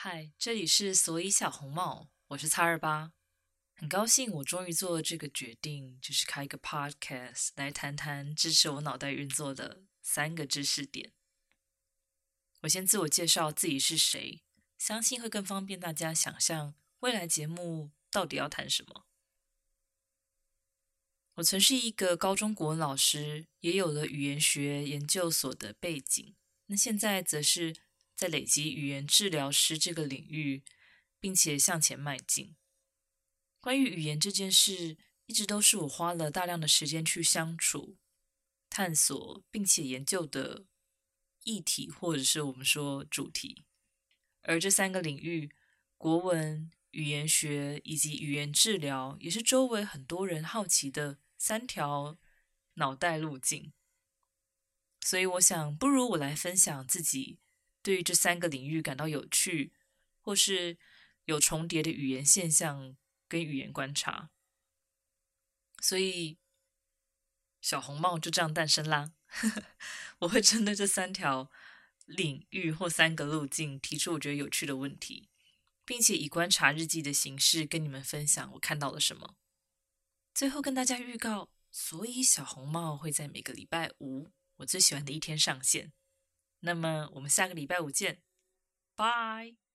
嗨，这里是所以小红帽，我是叉二八，很高兴我终于做了这个决定，就是开一个 podcast 来谈谈支持我脑袋运作的三个知识点。我先自我介绍自己是谁，相信会更方便大家想象未来节目到底要谈什么。我曾是一个高中国文老师，也有了语言学研究所的背景，那现在则是在累积语言治疗师这个领域，并且向前迈进。关于语言这件事，一直都是我花了大量的时间去相处、探索，并且研究的议题，或者是我们说主题。而这三个领域——国文、语言学以及语言治疗，也是周围很多人好奇的三条脑袋路径。所以，我想，不如我来分享自己对于这三个领域感到有趣，或是有重叠的语言现象跟语言观察。所以，小红帽就这样诞生啦。我会针对这三条领域或三个路径提出我觉得有趣的问题，并且以观察日记的形式跟你们分享我看到了什么。最后跟大家预告，所以小红帽会在每个礼拜五我最喜欢的一天上线。那么我们下个礼拜五见，拜。